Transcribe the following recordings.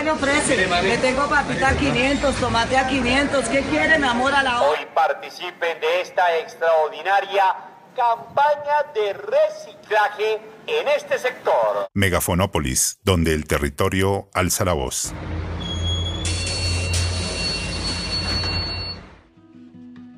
qué le ofrece? Le tengo papita a 500, tomate a 500. ¿Qué quiere, mi amor, a la hora? Hoy participen de esta extraordinaria campaña de reciclaje en este sector. Megafonópolis, donde el territorio alza la voz.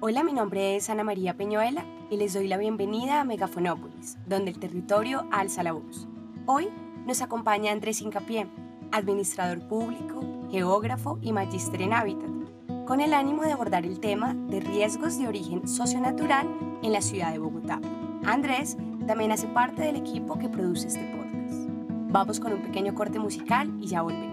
Hola, mi nombre es Ana María Peñuela y les doy la bienvenida a Megafonópolis, donde el territorio alza la voz. Hoy nos acompaña Andrés Incapié, administrador público, geógrafo y magíster en hábitat, con el ánimo de abordar el tema de riesgos de origen socionatural en la ciudad de Bogotá. Andrés también hace parte del equipo que produce este podcast. Vamos con un pequeño corte musical y ya volvemos.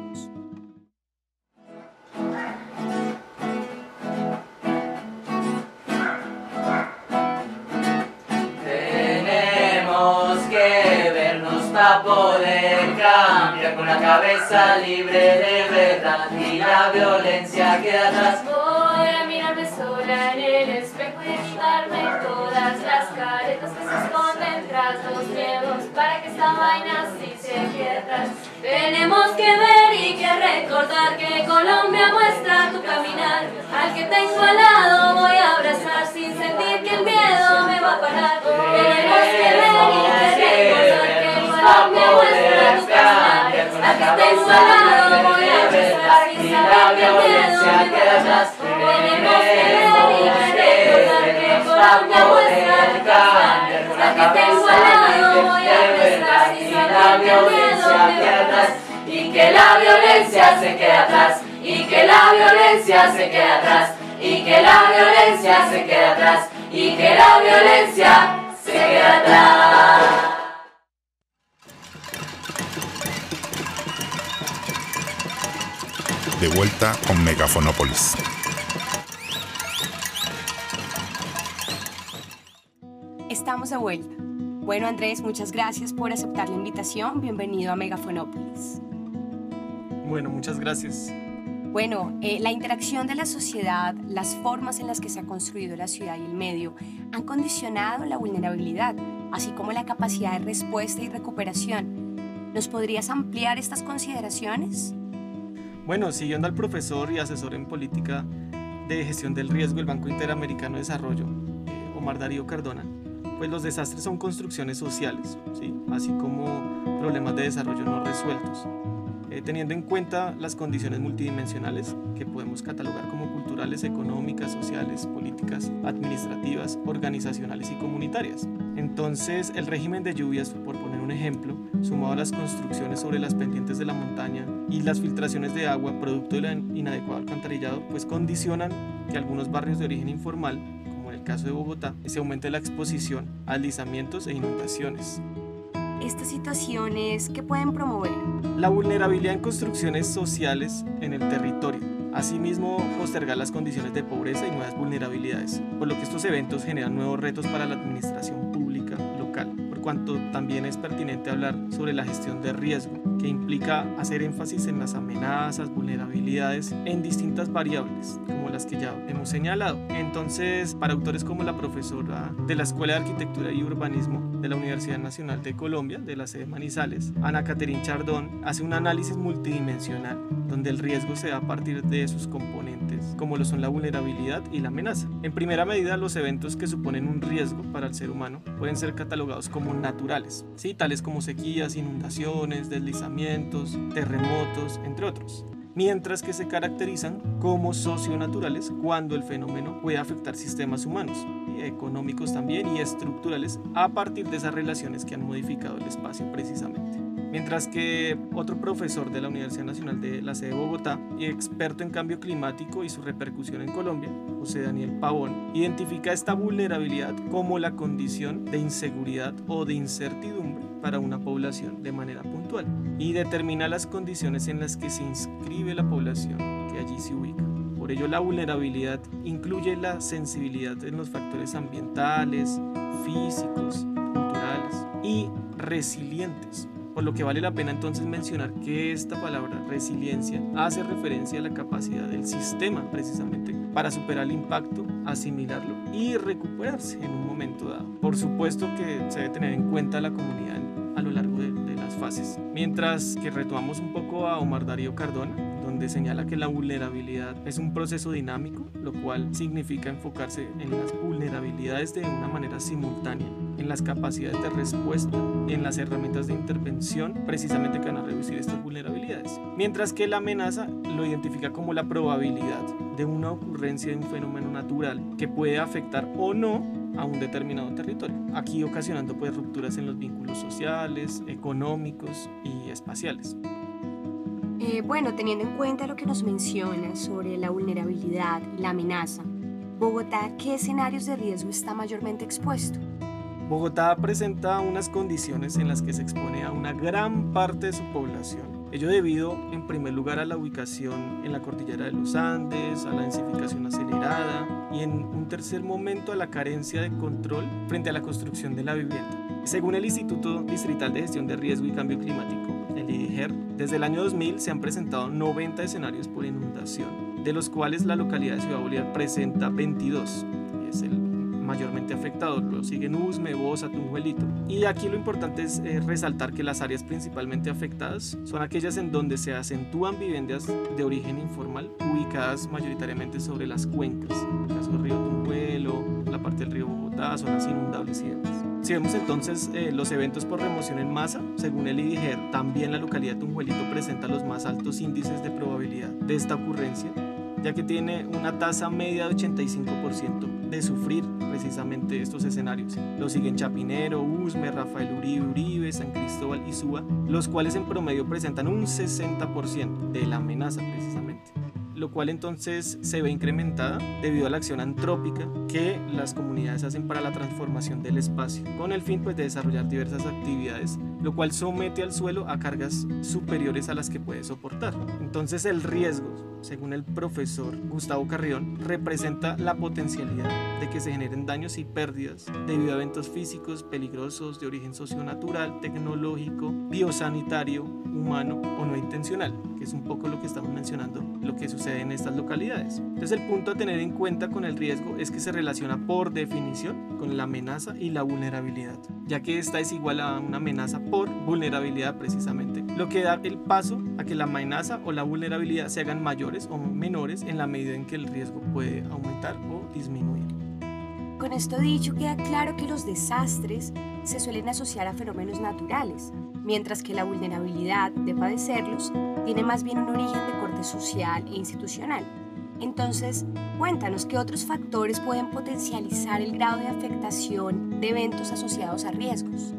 La cabeza libre de verdad y la violencia que atrás. Voy a mirarme sola en el espejo y quitarme todas las caretas que se esconden tras los miedos para que esta vaina sí se quede atrás. Tenemos que ver y que recordar que Colombia muestra tu caminar. Al que tengo al lado voy a abrazar sin sentir que el miedo me va a parar. Tenemos que ver y que recordar que Colombia muestra tu caminar. Al que tengo al lado voy a abrazar sin saber que el miedo me va a parar. Tenemos que ver y que recordar que Colombia muestra tu caminar. Al que tengo al lado voy a abrazar sin saber que el miedo me va a parar. Y que la violencia se quede atrás, y que la violencia se quede atrás, y que la violencia se quede atrás, y que la violencia se quede atrás. De vuelta con Megafonópolis. Estamos de vuelta. Bueno, Andrés, muchas gracias por aceptar la invitación. Bienvenido a Megafonópolis. Bueno, muchas gracias. Bueno, eh, la interacción de la sociedad, las formas en las que se ha construido la ciudad y el medio han condicionado la vulnerabilidad, así como la capacidad de respuesta y recuperación. ¿Nos podrías ampliar estas consideraciones? Bueno, siguiendo al profesor y asesor en política de gestión del riesgo del Banco Interamericano de Desarrollo, eh, Omar Darío Cardona, pues los desastres son construcciones sociales, ¿sí? así como problemas de desarrollo no resueltos. Eh, teniendo en cuenta las condiciones multidimensionales que podemos catalogar como culturales, económicas, sociales, políticas, administrativas, organizacionales y comunitarias. Entonces, el régimen de lluvias, por poner un ejemplo, sumado a las construcciones sobre las pendientes de la montaña y las filtraciones de agua producto del inadecuado alcantarillado, pues condicionan que algunos barrios de origen informal, como en el caso de Bogotá, se aumente la exposición a deslizamientos e inundaciones. Estas situaciones, ¿qué pueden promover? La vulnerabilidad en construcciones sociales en el territorio. Asimismo, postergar las condiciones de pobreza y nuevas vulnerabilidades, por lo que estos eventos generan nuevos retos para la administración pública local, por cuanto también es pertinente hablar sobre la gestión de riesgo, que implica hacer énfasis en las amenazas, vulnerabilidades en distintas variables, como las que ya hemos señalado. Entonces, para autores como la profesora de la Escuela de Arquitectura y Urbanismo de la Universidad Nacional de Colombia, de la sede Manizales, Ana Caterín Chardón, hace un análisis multidimensional, donde el riesgo se da a partir de sus componentes, como lo son la vulnerabilidad y la amenaza. En primera medida, los eventos que suponen un riesgo para el ser humano pueden ser catalogados como naturales, ¿sí? tales como sequías, inundaciones, deslizamientos, terremotos, entre otros mientras que se caracterizan como socionaturales cuando el fenómeno puede afectar sistemas humanos, económicos también y estructurales a partir de esas relaciones que han modificado el espacio precisamente. Mientras que otro profesor de la Universidad Nacional de la sede de Bogotá y experto en cambio climático y su repercusión en Colombia, José Daniel Pavón, identifica esta vulnerabilidad como la condición de inseguridad o de incertidumbre para una población de manera puntual y determina las condiciones en las que se inscribe la población que allí se ubica. Por ello, la vulnerabilidad incluye la sensibilidad en los factores ambientales, físicos, culturales y resilientes. Por lo que vale la pena entonces mencionar que esta palabra resiliencia hace referencia a la capacidad del sistema precisamente para superar el impacto, asimilarlo y recuperarse en un momento dado. Por supuesto que se debe tener en cuenta la comunidad a lo largo de, las fases. Mientras que retomamos un poco a Omar Darío Cardona, donde señala que la vulnerabilidad es un proceso dinámico, lo cual significa enfocarse en las vulnerabilidades de una manera simultánea, en las capacidades de respuesta, en las herramientas de intervención, precisamente que van a reducir estas vulnerabilidades. Mientras que la amenaza lo identifica como la probabilidad de una ocurrencia de un fenómeno natural que puede afectar o no a un determinado territorio, aquí ocasionando pues rupturas en los vínculos sociales, económicos y espaciales. Eh, bueno, teniendo en cuenta lo que nos menciona sobre la vulnerabilidad y la amenaza, Bogotá, ¿qué escenarios de riesgo está mayormente expuesto? Bogotá presenta unas condiciones en las que se expone a una gran parte de su población. Ello debido, en primer lugar, a la ubicación en la cordillera de los Andes, a la densificación acelerada y, en un tercer momento, a la carencia de control frente a la construcción de la vivienda. Según el Instituto Distrital de Gestión de Riesgo y Cambio Climático, el IDIGER, desde el año 2000 se han presentado 90 escenarios por inundación, de los cuales la localidad de Ciudad Bolívar presenta 22, y es el mayormente afectados. Luego siguen Usme, Bosa, Tunjuelito. Y aquí lo importante es eh, resaltar que las áreas principalmente afectadas son aquellas en donde se acentúan viviendas de origen informal ubicadas mayoritariamente sobre las cuencas. En el caso del río Tunjuelo, la parte del río Bogotá, zonas inundables y demás. Si vemos entonces eh, los eventos por remoción en masa, según el IDIGER, también la localidad de Tunjuelito presenta los más altos índices de probabilidad de esta ocurrencia ya que tiene una tasa media de 85% de sufrir precisamente estos escenarios. Lo siguen Chapinero, Usme, Rafael Uribe, Uribe, San Cristóbal y Suba, los cuales en promedio presentan un 60% de la amenaza precisamente lo cual entonces se ve incrementada debido a la acción antrópica que las comunidades hacen para la transformación del espacio, con el fin pues, de desarrollar diversas actividades, lo cual somete al suelo a cargas superiores a las que puede soportar. Entonces el riesgo, según el profesor Gustavo Carrión, representa la potencialidad de que se generen daños y pérdidas debido a eventos físicos peligrosos de origen socionatural, tecnológico, biosanitario, humano o no intencional, que es un poco lo que estamos mencionando, lo que sucede en estas localidades. Entonces el punto a tener en cuenta con el riesgo es que se relaciona por definición con la amenaza y la vulnerabilidad, ya que esta es igual a una amenaza por vulnerabilidad precisamente, lo que da el paso a que la amenaza o la vulnerabilidad se hagan mayores o menores en la medida en que el riesgo puede aumentar o disminuir. Con esto dicho, queda claro que los desastres se suelen asociar a fenómenos naturales, mientras que la vulnerabilidad de padecerlos tiene más bien un origen de corte social e institucional. Entonces, cuéntanos qué otros factores pueden potencializar el grado de afectación de eventos asociados a riesgos.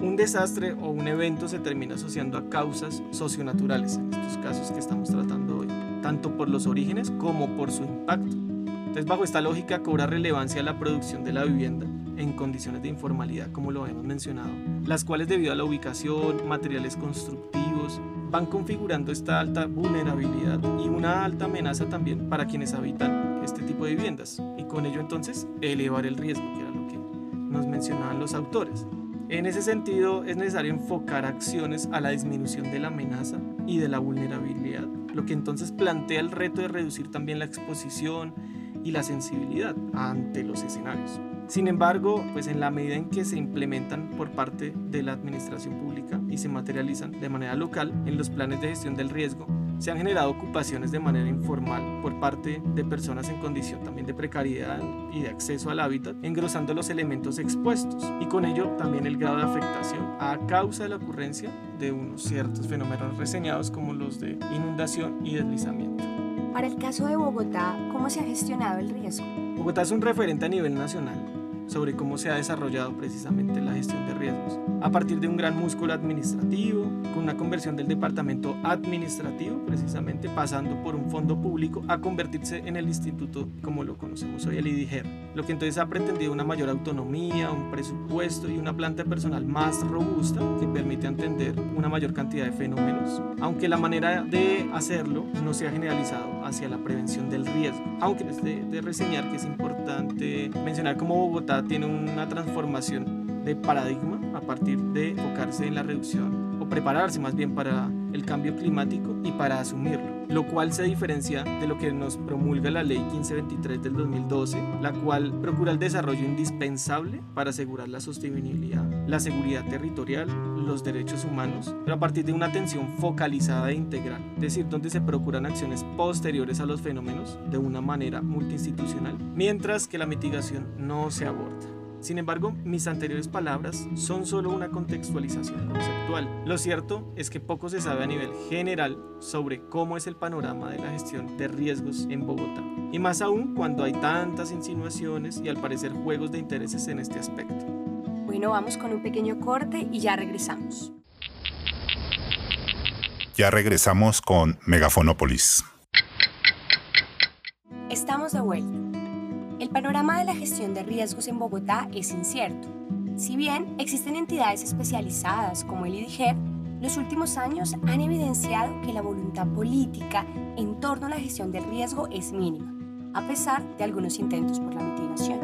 Un desastre o un evento se termina asociando a causas socionaturales, en estos casos que estamos tratando hoy, tanto por los orígenes como por su impacto. Entonces, bajo esta lógica cobra relevancia la producción de la vivienda en condiciones de informalidad, como lo hemos mencionado, las cuales debido a la ubicación, materiales constructivos, van configurando esta alta vulnerabilidad y una alta amenaza también para quienes habitan este tipo de viviendas y con ello entonces elevar el riesgo, que era lo que nos mencionaban los autores. En ese sentido es necesario enfocar acciones a la disminución de la amenaza y de la vulnerabilidad, lo que entonces plantea el reto de reducir también la exposición y la sensibilidad ante los escenarios. Sin embargo, pues en la medida en que se implementan por parte de la administración pública y se materializan de manera local en los planes de gestión del riesgo, se han generado ocupaciones de manera informal por parte de personas en condición también de precariedad y de acceso al hábitat, engrosando los elementos expuestos y con ello también el grado de afectación a causa de la ocurrencia de unos ciertos fenómenos reseñados como los de inundación y deslizamiento. Para el caso de Bogotá, ¿cómo se ha gestionado el riesgo? Bogotá es un referente a nivel nacional sobre cómo se ha desarrollado precisamente la gestión de riesgos, a partir de un gran músculo administrativo, con una conversión del departamento administrativo, precisamente pasando por un fondo público a convertirse en el instituto como lo conocemos hoy, el IDIGER, lo que entonces ha pretendido una mayor autonomía, un presupuesto y una planta personal más robusta que permite entender una mayor cantidad de fenómenos, aunque la manera de hacerlo no se ha generalizado hacia la prevención del riesgo, aunque es de, de reseñar que es importante mencionar cómo Bogotá tiene una transformación de paradigma a partir de enfocarse en la reducción o prepararse más bien para el cambio climático y para asumirlo lo cual se diferencia de lo que nos promulga la Ley 1523 del 2012, la cual procura el desarrollo indispensable para asegurar la sostenibilidad, la seguridad territorial, los derechos humanos, pero a partir de una atención focalizada e integral, es decir, donde se procuran acciones posteriores a los fenómenos de una manera multiinstitucional, mientras que la mitigación no se aborda. Sin embargo, mis anteriores palabras son solo una contextualización conceptual. Lo cierto es que poco se sabe a nivel general sobre cómo es el panorama de la gestión de riesgos en Bogotá. Y más aún cuando hay tantas insinuaciones y al parecer juegos de intereses en este aspecto. Bueno, vamos con un pequeño corte y ya regresamos. Ya regresamos con Megafonópolis. Estamos de vuelta. El panorama de la gestión de riesgos en Bogotá es incierto. Si bien existen entidades especializadas como el IDIGER, los últimos años han evidenciado que la voluntad política en torno a la gestión del riesgo es mínima, a pesar de algunos intentos por la mitigación.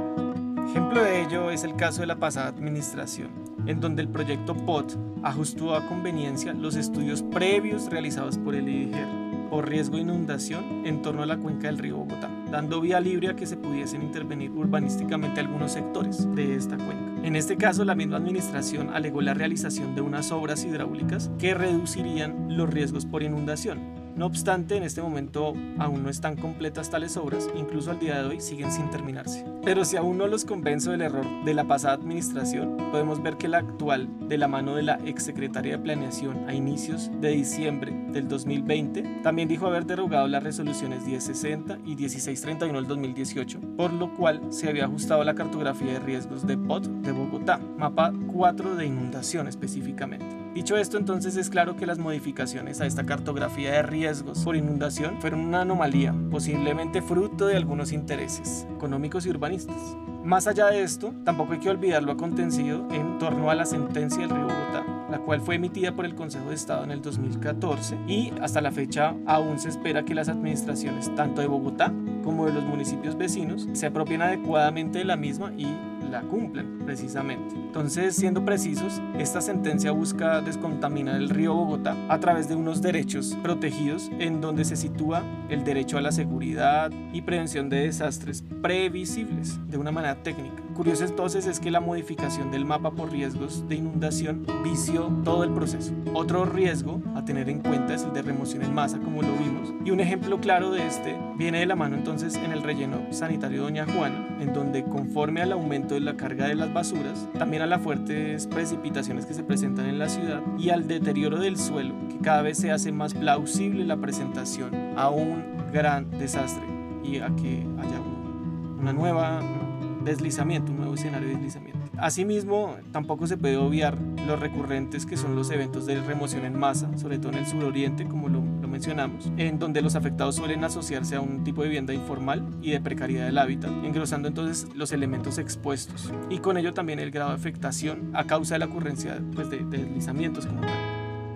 Ejemplo de ello es el caso de la pasada administración, en donde el proyecto POT ajustó a conveniencia los estudios previos realizados por el IDIGER por riesgo de inundación en torno a la cuenca del río Bogotá dando vía libre a que se pudiesen intervenir urbanísticamente algunos sectores de esta cuenca. En este caso, la misma administración alegó la realización de unas obras hidráulicas que reducirían los riesgos por inundación, no obstante, en este momento aún no están completas tales obras, incluso al día de hoy siguen sin terminarse. Pero si aún no los convenzo del error de la pasada administración, podemos ver que la actual, de la mano de la exsecretaria de Planeación a inicios de diciembre del 2020, también dijo haber derogado las resoluciones 1060 y 1631 del 2018, por lo cual se había ajustado la cartografía de riesgos de POT de Bogotá, mapa 4 de inundación específicamente. Dicho esto, entonces es claro que las modificaciones a esta cartografía de riesgos por inundación fueron una anomalía, posiblemente fruto de algunos intereses económicos y urbanistas. Más allá de esto, tampoco hay que olvidar lo acontecido en torno a la sentencia del río Bogotá, la cual fue emitida por el Consejo de Estado en el 2014 y hasta la fecha aún se espera que las administraciones tanto de Bogotá como de los municipios vecinos se apropien adecuadamente de la misma y la cumplen precisamente. Entonces, siendo precisos, esta sentencia busca descontaminar el río Bogotá a través de unos derechos protegidos en donde se sitúa el derecho a la seguridad y prevención de desastres previsibles de una manera técnica. Curioso entonces es que la modificación del mapa por riesgos de inundación vició todo el proceso. Otro riesgo a tener en cuenta es el de remoción en masa, como lo vimos, y un ejemplo claro de este viene de la mano entonces en el relleno sanitario Doña Juana, en donde conforme al aumento de la carga de las basuras, también a las fuertes precipitaciones que se presentan en la ciudad y al deterioro del suelo, que cada vez se hace más plausible la presentación a un gran desastre y a que haya una nueva deslizamiento, un nuevo escenario de deslizamiento. Asimismo, tampoco se puede obviar los recurrentes que son los eventos de remoción en masa, sobre todo en el suroriente, como lo, mencionamos, en donde los afectados suelen asociarse a un tipo de vivienda informal y de precariedad del hábitat, engrosando entonces los elementos expuestos y con ello también el grado de afectación a causa de la ocurrencia pues, de, de deslizamientos como tal.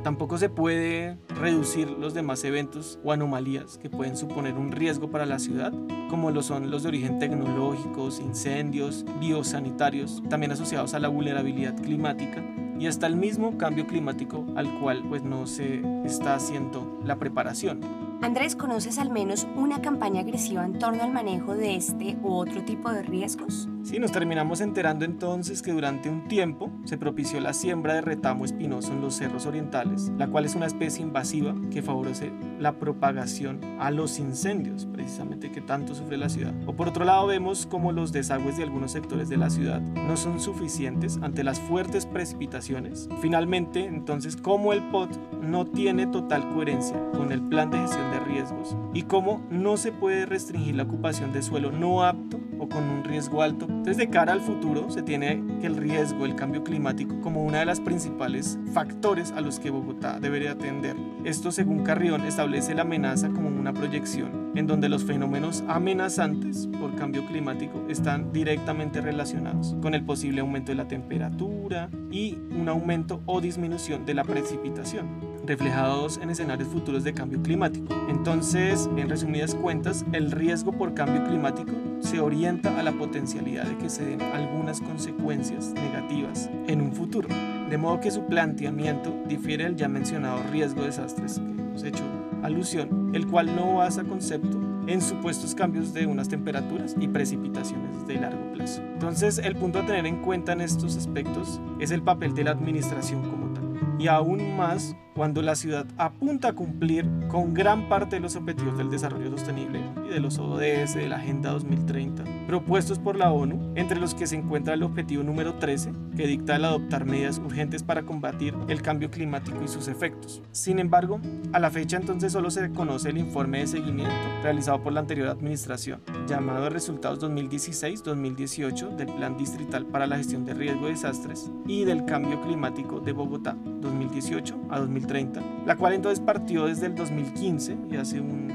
Tampoco se puede reducir los demás eventos o anomalías que pueden suponer un riesgo para la ciudad, como lo son los de origen tecnológicos, incendios, biosanitarios, también asociados a la vulnerabilidad climática y hasta el mismo cambio climático al cual pues no se está haciendo la preparación. Andrés, ¿conoces al menos una campaña agresiva en torno al manejo de este u otro tipo de riesgos? Sí, nos terminamos enterando entonces que durante un tiempo se propició la siembra de retamo espinoso en los cerros orientales, la cual es una especie invasiva que favorece la propagación a los incendios, precisamente que tanto sufre la ciudad. O por otro lado vemos como los desagües de algunos sectores de la ciudad no son suficientes ante las fuertes precipitaciones. Finalmente, entonces, como el POT no tiene total coherencia con el plan de gestión de riesgos y cómo no se puede restringir la ocupación de suelo no apto o con un riesgo alto. Entonces, de cara al futuro, se tiene que el riesgo, el cambio climático, como una de las principales factores a los que Bogotá debería atender. Esto, según Carrión, establece la amenaza como una proyección en donde los fenómenos amenazantes por cambio climático están directamente relacionados con el posible aumento de la temperatura y un aumento o disminución de la precipitación reflejados en escenarios futuros de cambio climático. Entonces, en resumidas cuentas, el riesgo por cambio climático se orienta a la potencialidad de que se den algunas consecuencias negativas en un futuro. De modo que su planteamiento difiere del ya mencionado riesgo de desastres que hemos hecho alusión, el cual no basa concepto en supuestos cambios de unas temperaturas y precipitaciones de largo plazo. Entonces, el punto a tener en cuenta en estos aspectos es el papel de la administración como tal. Y aún más cuando la ciudad apunta a cumplir con gran parte de los objetivos del desarrollo sostenible y de los ODS de la Agenda 2030 propuestos por la ONU, entre los que se encuentra el objetivo número 13, que dicta el adoptar medidas urgentes para combatir el cambio climático y sus efectos. Sin embargo, a la fecha entonces solo se conoce el informe de seguimiento realizado por la anterior administración, llamado Resultados 2016-2018 del Plan Distrital para la Gestión de Riesgo de Desastres y del Cambio Climático de Bogotá 2018 a 2030, la cual entonces partió desde el 2015 y hace un,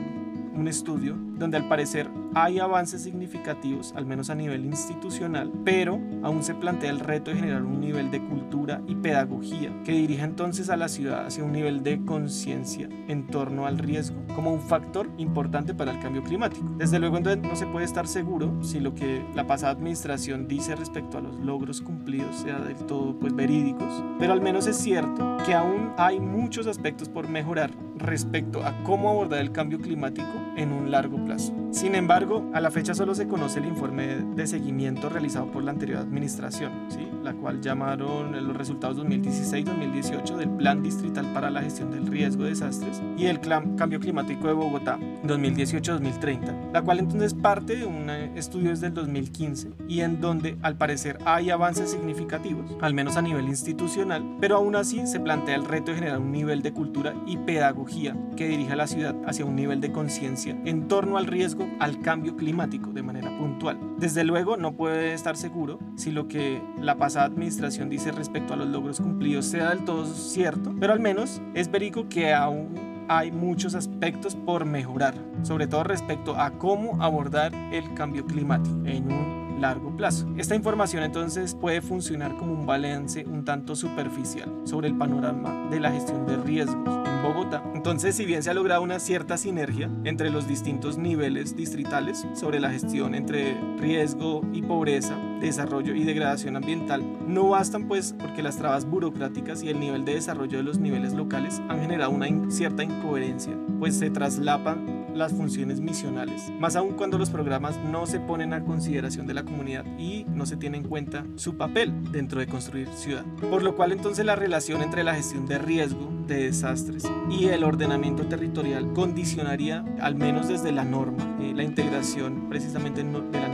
un estudio donde al parecer hay avances significativos, al menos a nivel institucional, pero aún se plantea el reto de generar un nivel de cultura y pedagogía que dirija entonces a la ciudad hacia un nivel de conciencia en torno al riesgo como un factor importante para el cambio climático. Desde luego entonces no se puede estar seguro si lo que la pasada administración dice respecto a los logros cumplidos sea del todo pues verídicos, pero al menos es cierto que aún hay muchos aspectos por mejorar respecto a cómo abordar el cambio climático en un largo plazo. Sin embargo, a la fecha solo se conoce el informe de seguimiento realizado por la anterior administración, ¿sí? la cual llamaron los resultados 2016-2018 del Plan Distrital para la Gestión del Riesgo de Desastres y el Cambio Climático de Bogotá 2018-2030, la cual entonces parte de un estudio desde el 2015 y en donde al parecer hay avances significativos, al menos a nivel institucional, pero aún así se plantea el reto de generar un nivel de cultura y pedagogía que dirija a la ciudad hacia un nivel de conciencia en torno al riesgo al cambio climático de manera puntual. Desde luego no puede estar seguro si lo que la pasada administración dice respecto a los logros cumplidos sea del todo cierto, pero al menos es verico que aún hay muchos aspectos por mejorar, sobre todo respecto a cómo abordar el cambio climático en un largo plazo. Esta información entonces puede funcionar como un balance un tanto superficial sobre el panorama de la gestión de riesgos en Bogotá. Entonces, si bien se ha logrado una cierta sinergia entre los distintos niveles distritales sobre la gestión entre riesgo y pobreza, desarrollo y degradación ambiental, no bastan pues porque las trabas burocráticas y el nivel de desarrollo de los niveles locales han generado una cierta incoherencia, pues se traslapan las funciones misionales, más aún cuando los programas no se ponen a consideración de la comunidad y no se tiene en cuenta su papel dentro de construir ciudad. Por lo cual entonces la relación entre la gestión de riesgo, de desastres y el ordenamiento territorial condicionaría, al menos desde la norma, eh, la integración precisamente de la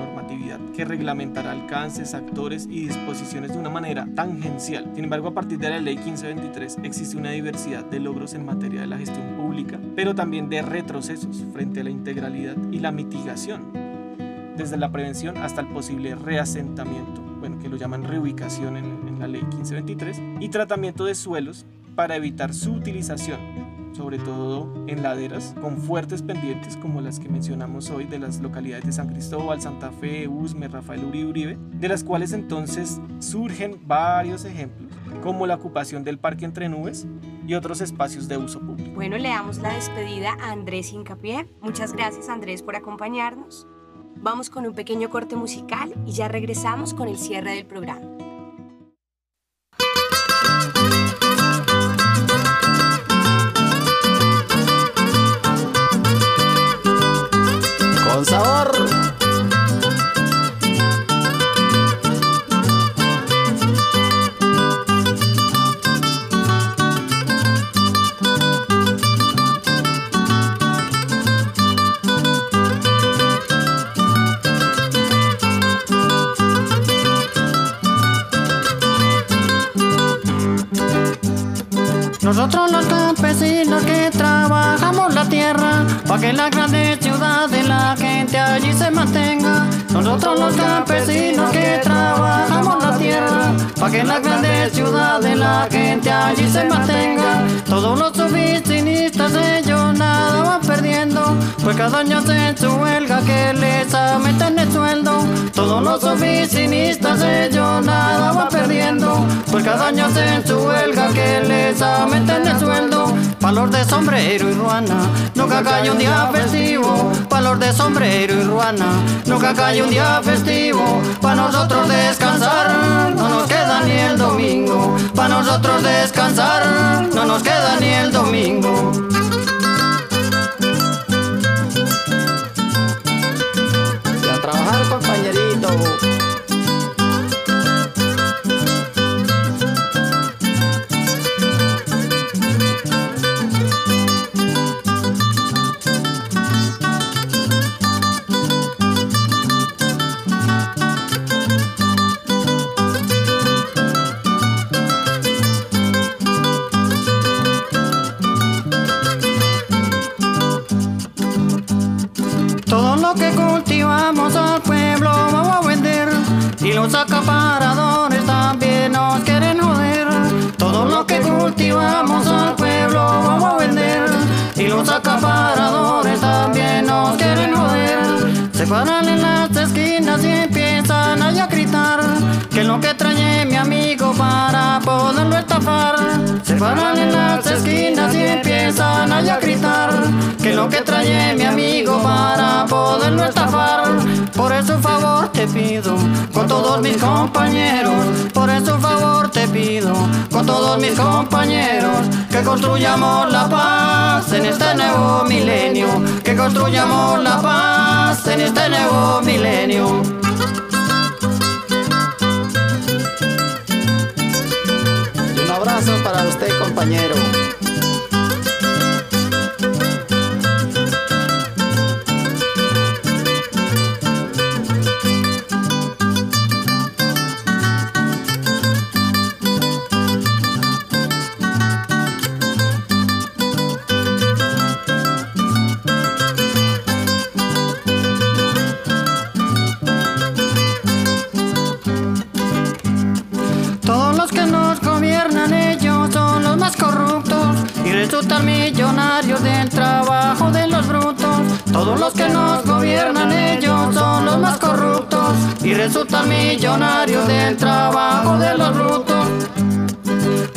que reglamentará alcances, actores y disposiciones de una manera tangencial. Sin embargo, a partir de la ley 1523 existe una diversidad de logros en materia de la gestión pública, pero también de retrocesos frente a la integralidad y la mitigación, desde la prevención hasta el posible reasentamiento, bueno, que lo llaman reubicación en, en la ley 1523, y tratamiento de suelos para evitar su utilización, sobre todo en laderas con fuertes pendientes como las que mencionamos hoy de las localidades de San Cristóbal, Santa Fe, Usme, Rafael Uribe Uribe, de las cuales entonces surgen varios ejemplos como la ocupación del parque entre nubes y otros espacios de uso público. Bueno, le damos la despedida a Andrés Incapié. Muchas gracias Andrés por acompañarnos. Vamos con un pequeño corte musical y ya regresamos con el cierre del programa. Nosotros los campesinos que trabajamos la tierra, para que la grande ciudad de la gente allí se mantenga. Nosotros los campesinos que trabajamos la tierra, para que la grande ciudad de la gente allí se mantenga. Todos los oficinistas ellos nada van perdiendo, pues cada año su huelga que les aumenten el sueldo. Todos los oficinistas ellos nada van perdiendo, pues cada año hacen su huelga que les aumenten el sueldo. valor de sombrero y ruana. Nunca cae un día festivo, valor de sombrero y ruana. Nunca cae un día festivo, para nosotros descansar. No nos queda ni el domingo, para nosotros descansar. No nos queda ni el domingo. Los acaparadores también nos quieren joder. Se paran en las esquinas y empiezan a gritar que lo que para poderlo estafar. Se paran en las esquinas y empiezan a gritar que lo que trae mi amigo para poderlo estafar. Por eso favor te pido con todos mis compañeros, por eso favor te pido con todos mis compañeros que construyamos la paz en este nuevo milenio, que construyamos la paz en este nuevo milenio. Y un abrazo para usted, compañero. Resultan millonarios del trabajo de los brutos.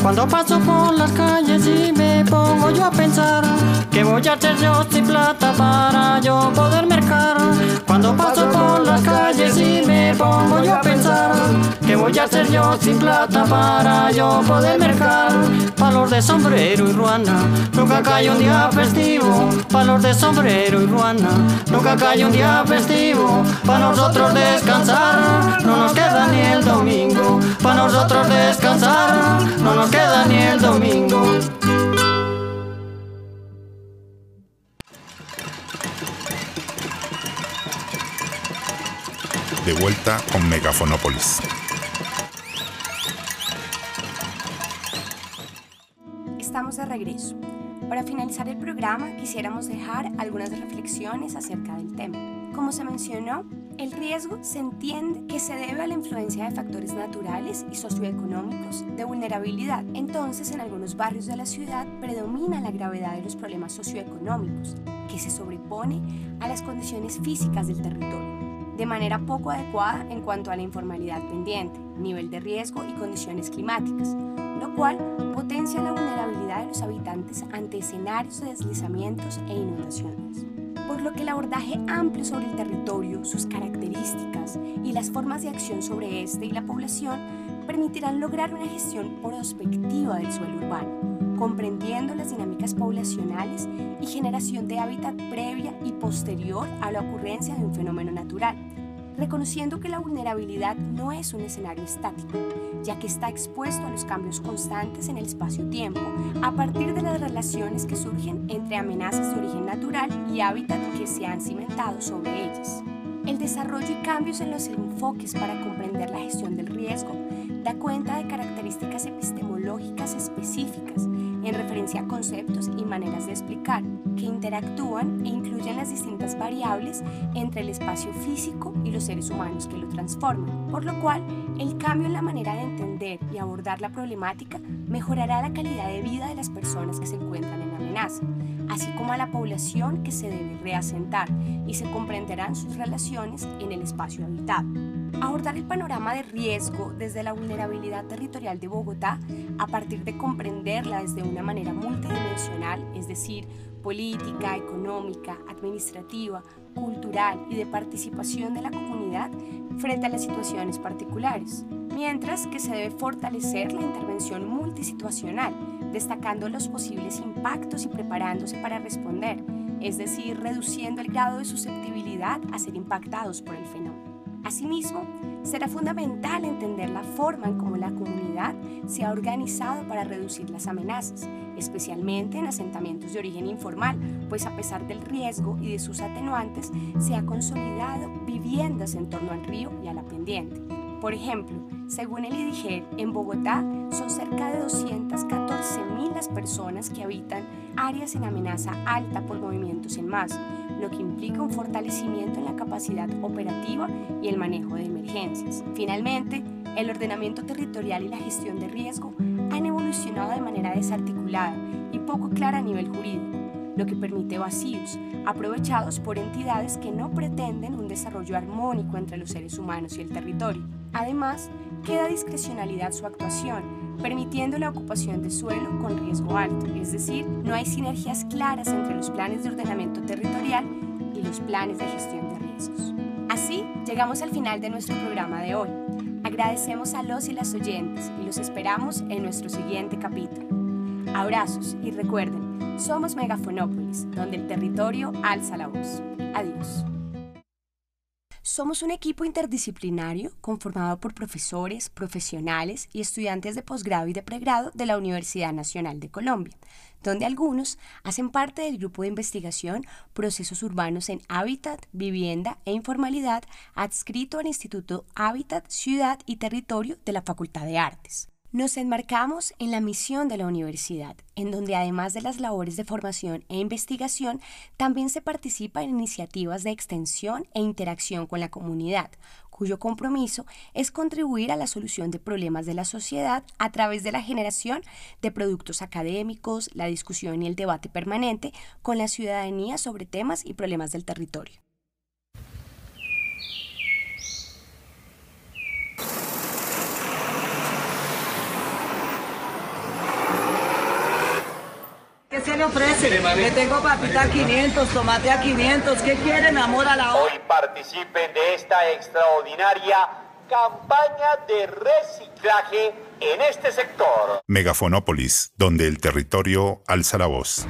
Cuando paso por las calles y me pongo yo a pensar que voy a hacer yo sin plata para yo poder mercar. Cuando paso por las calles y me pongo yo a pensar que voy a hacer yo sin plata para yo poder mercar. Valor de sombrero y ruana, nunca cae un día festivo. Valor de sombrero y ruana, nunca cae un día festivo. Para nosotros descansar, no nos queda ni el domingo. Para nosotros descansar, no nos queda ni el domingo. De vuelta con Megafonópolis. Estamos de regreso. Para finalizar el programa quisiéramos dejar algunas reflexiones acerca del tema. Como se mencionó, el riesgo se entiende que se debe a la influencia de factores naturales y socioeconómicos de vulnerabilidad. Entonces, en algunos barrios de la ciudad predomina la gravedad de los problemas socioeconómicos, que se sobrepone a las condiciones físicas del territorio, de manera poco adecuada en cuanto a la informalidad pendiente, nivel de riesgo y condiciones climáticas, lo cual potencia la vulnerabilidad de los habitantes ante escenarios de deslizamientos e inundaciones. Por lo que el abordaje amplio sobre el territorio, sus características y las formas de acción sobre este y la población permitirán lograr una gestión prospectiva del suelo urbano, comprendiendo las dinámicas poblacionales y generación de hábitat previa y posterior a la ocurrencia de un fenómeno natural, reconociendo que la vulnerabilidad no es un escenario estático, ya que está expuesto a los cambios constantes en el espacio-tiempo a partir de las relaciones que surgen entre amenazas de origen natural y hábitat que se han cimentado sobre ellas. El desarrollo y cambios en los enfoques para comprender la gestión del riesgo da cuenta de características epistemológicas en referencia a conceptos y maneras de explicar que interactúan e incluyen las distintas variables entre el espacio físico y los seres humanos que lo transforman, por lo cual el cambio en la manera de entender y abordar la problemática mejorará la calidad de vida de las personas que se encuentran en amenaza, así como a la población que se debe reasentar y se comprenderán sus relaciones en el espacio habitado. Abordar el panorama de riesgo desde la vulnerabilidad territorial de Bogotá a partir de comprenderla desde una manera multidimensional, es decir, política, económica, administrativa, cultural y de participación de la comunidad frente a las situaciones particulares, mientras que se debe fortalecer la intervención multisituacional, destacando los posibles impactos y preparándose para responder, es decir, reduciendo el grado de susceptibilidad a ser impactados por el fenómeno. Asimismo, será fundamental entender la forma en cómo la comunidad se ha organizado para reducir las amenazas, especialmente en asentamientos de origen informal, pues a pesar del riesgo y de sus atenuantes, se ha consolidado viviendas en torno al río y a la pendiente. Por ejemplo, según el IDIGER, en Bogotá son cerca de 214.000 las personas que habitan áreas en amenaza alta por movimientos en masa, lo que implica un fortalecimiento en la capacidad operativa y el manejo de emergencias. Finalmente, el ordenamiento territorial y la gestión de riesgo han evolucionado de manera desarticulada y poco clara a nivel jurídico, lo que permite vacíos aprovechados por entidades que no pretenden un desarrollo armónico entre los seres humanos y el territorio. Además, queda discrecionalidad su actuación, permitiendo la ocupación de suelo con riesgo alto, es decir, no hay sinergias claras entre los planes de ordenamiento territorial y los planes de gestión de riesgos. Así, llegamos al final de nuestro programa de hoy. Agradecemos a los y las oyentes y los esperamos en nuestro siguiente capítulo. Abrazos y recuerden, somos Megafonópolis, donde el territorio alza la voz. Adiós. Somos un equipo interdisciplinario conformado por profesores, profesionales y estudiantes de posgrado y de pregrado de la Universidad Nacional de Colombia, donde algunos hacen parte del grupo de investigación Procesos Urbanos en Hábitat, Vivienda e Informalidad adscrito al Instituto Hábitat, Ciudad y Territorio de la Facultad de Artes. Nos enmarcamos en la misión de la universidad, en donde además de las labores de formación e investigación, también se participa en iniciativas de extensión e interacción con la comunidad, cuyo compromiso es contribuir a la solución de problemas de la sociedad a través de la generación de productos académicos, la discusión y el debate permanente con la ciudadanía sobre temas y problemas del territorio. ¿Qué le ofrece? Le tengo papita a 500, tomate a 500. ¿Qué quieren, amor a la hora? Hoy participen de esta extraordinaria campaña de reciclaje en este sector. Megafonópolis, donde el territorio alza la voz.